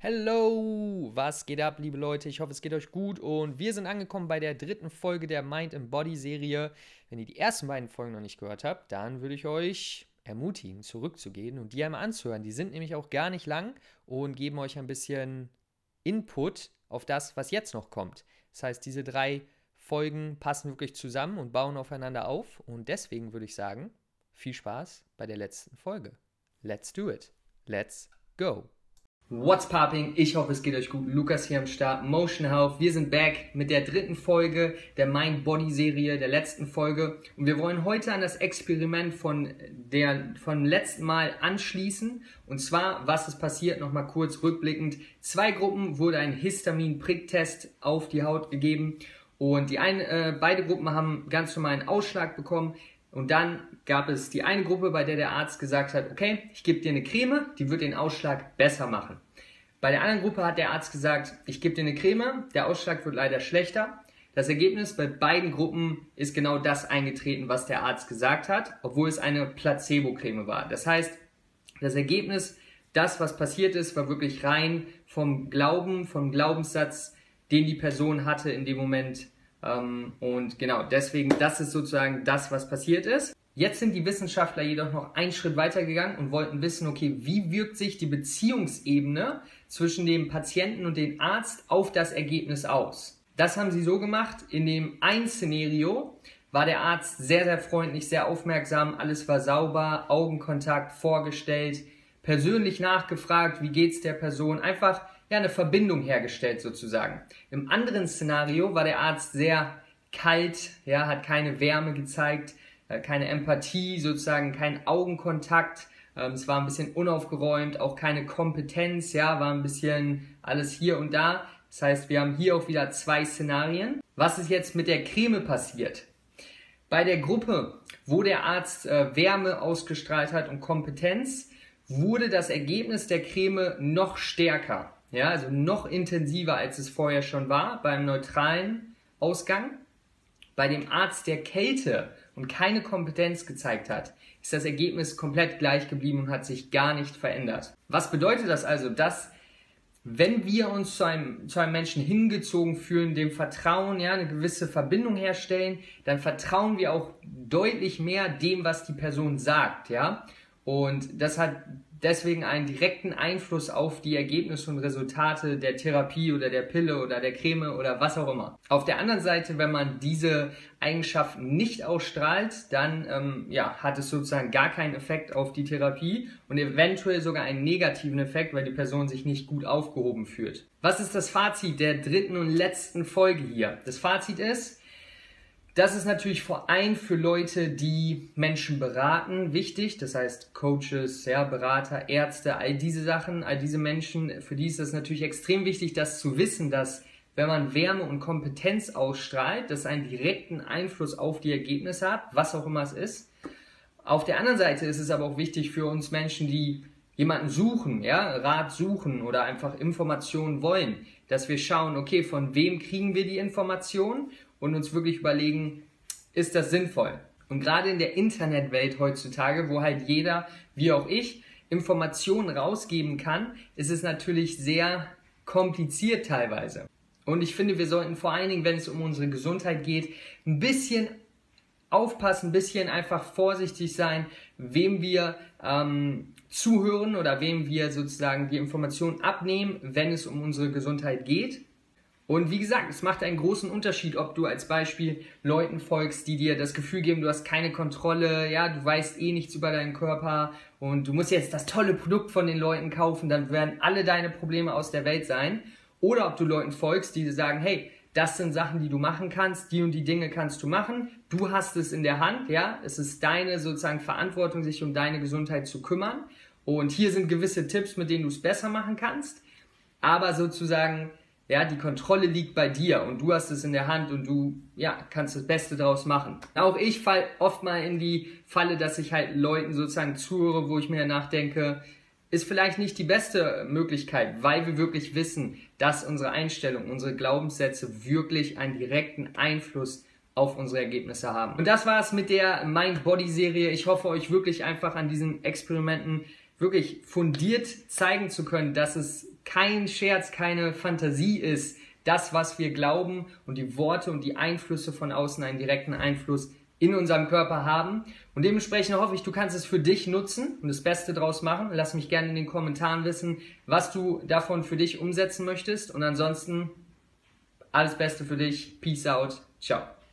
Hello, was geht ab, liebe Leute? Ich hoffe, es geht euch gut und wir sind angekommen bei der dritten Folge der Mind and Body Serie. Wenn ihr die ersten beiden Folgen noch nicht gehört habt, dann würde ich euch ermutigen, zurückzugehen und die einmal anzuhören. Die sind nämlich auch gar nicht lang und geben euch ein bisschen Input auf das, was jetzt noch kommt. Das heißt, diese drei Folgen passen wirklich zusammen und bauen aufeinander auf und deswegen würde ich sagen, viel Spaß bei der letzten Folge. Let's do it. Let's go. What's popping? Ich hoffe, es geht euch gut. Lukas hier am Start. Motion Health. Wir sind back mit der dritten Folge der Mind Body Serie, der letzten Folge. Und wir wollen heute an das Experiment von der, vom letzten Mal anschließen. Und zwar, was ist passiert? Nochmal kurz rückblickend. Zwei Gruppen wurde ein Histamin-Pricktest auf die Haut gegeben. Und die eine, äh, beide Gruppen haben ganz normal einen Ausschlag bekommen. Und dann gab es die eine Gruppe, bei der der Arzt gesagt hat, okay, ich gebe dir eine Creme, die wird den Ausschlag besser machen. Bei der anderen Gruppe hat der Arzt gesagt, ich gebe dir eine Creme, der Ausschlag wird leider schlechter. Das Ergebnis bei beiden Gruppen ist genau das eingetreten, was der Arzt gesagt hat, obwohl es eine Placebo-Creme war. Das heißt, das Ergebnis, das, was passiert ist, war wirklich rein vom Glauben, vom Glaubenssatz, den die Person hatte in dem Moment. Ähm, und genau, deswegen, das ist sozusagen das, was passiert ist. Jetzt sind die Wissenschaftler jedoch noch einen Schritt weiter gegangen und wollten wissen, okay, wie wirkt sich die Beziehungsebene zwischen dem Patienten und dem Arzt auf das Ergebnis aus? Das haben sie so gemacht, in dem einen Szenario war der Arzt sehr, sehr freundlich, sehr aufmerksam, alles war sauber, Augenkontakt vorgestellt, persönlich nachgefragt, wie geht's der Person, einfach ja, eine Verbindung hergestellt sozusagen. Im anderen Szenario war der Arzt sehr kalt, ja, hat keine Wärme gezeigt, äh, keine Empathie, sozusagen kein Augenkontakt. Ähm, es war ein bisschen unaufgeräumt, auch keine Kompetenz, ja, war ein bisschen alles hier und da. Das heißt, wir haben hier auch wieder zwei Szenarien. Was ist jetzt mit der Creme passiert? Bei der Gruppe, wo der Arzt äh, Wärme ausgestrahlt hat und Kompetenz, wurde das Ergebnis der Creme noch stärker. Ja, also noch intensiver, als es vorher schon war, beim neutralen Ausgang. Bei dem Arzt der Kälte und keine Kompetenz gezeigt hat, ist das Ergebnis komplett gleich geblieben und hat sich gar nicht verändert. Was bedeutet das also? Dass wenn wir uns zu einem, zu einem Menschen hingezogen fühlen, dem Vertrauen, ja, eine gewisse Verbindung herstellen, dann vertrauen wir auch deutlich mehr dem, was die Person sagt, ja. Und das hat deswegen einen direkten Einfluss auf die Ergebnisse und Resultate der Therapie oder der Pille oder der Creme oder was auch immer. Auf der anderen Seite, wenn man diese Eigenschaften nicht ausstrahlt, dann ähm, ja, hat es sozusagen gar keinen Effekt auf die Therapie und eventuell sogar einen negativen Effekt, weil die Person sich nicht gut aufgehoben fühlt. Was ist das Fazit der dritten und letzten Folge hier? Das Fazit ist, das ist natürlich vor allem für Leute, die Menschen beraten, wichtig. Das heißt Coaches, ja, Berater, Ärzte, all diese Sachen, all diese Menschen, für die ist es natürlich extrem wichtig, das zu wissen, dass wenn man Wärme und Kompetenz ausstrahlt, das einen direkten Einfluss auf die Ergebnisse hat, was auch immer es ist. Auf der anderen Seite ist es aber auch wichtig für uns Menschen, die jemanden suchen, ja, Rat suchen oder einfach Informationen wollen, dass wir schauen, okay, von wem kriegen wir die Informationen und uns wirklich überlegen, ist das sinnvoll? Und gerade in der Internetwelt heutzutage, wo halt jeder, wie auch ich, Informationen rausgeben kann, ist es natürlich sehr kompliziert teilweise. Und ich finde, wir sollten vor allen Dingen, wenn es um unsere Gesundheit geht, ein bisschen aufpassen, ein bisschen einfach vorsichtig sein, wem wir ähm, zuhören oder wem wir sozusagen die Informationen abnehmen, wenn es um unsere Gesundheit geht. Und wie gesagt, es macht einen großen Unterschied, ob du als Beispiel Leuten folgst, die dir das Gefühl geben, du hast keine Kontrolle, ja, du weißt eh nichts über deinen Körper und du musst jetzt das tolle Produkt von den Leuten kaufen, dann werden alle deine Probleme aus der Welt sein. Oder ob du Leuten folgst, die dir sagen, hey, das sind Sachen, die du machen kannst, die und die Dinge kannst du machen. Du hast es in der Hand, ja. Es ist deine sozusagen Verantwortung, sich um deine Gesundheit zu kümmern. Und hier sind gewisse Tipps, mit denen du es besser machen kannst. Aber sozusagen ja, die Kontrolle liegt bei dir und du hast es in der Hand und du, ja, kannst das Beste daraus machen. Auch ich fall oft mal in die Falle, dass ich halt Leuten sozusagen zuhöre, wo ich mir nachdenke, ist vielleicht nicht die beste Möglichkeit, weil wir wirklich wissen, dass unsere Einstellung, unsere Glaubenssätze wirklich einen direkten Einfluss auf unsere Ergebnisse haben. Und das war's mit der Mind-Body-Serie. Ich hoffe, euch wirklich einfach an diesen Experimenten wirklich fundiert zeigen zu können, dass es kein Scherz, keine Fantasie ist, das, was wir glauben und die Worte und die Einflüsse von außen einen direkten Einfluss in unserem Körper haben. Und dementsprechend hoffe ich, du kannst es für dich nutzen und das Beste draus machen. Lass mich gerne in den Kommentaren wissen, was du davon für dich umsetzen möchtest. Und ansonsten alles Beste für dich. Peace out. Ciao.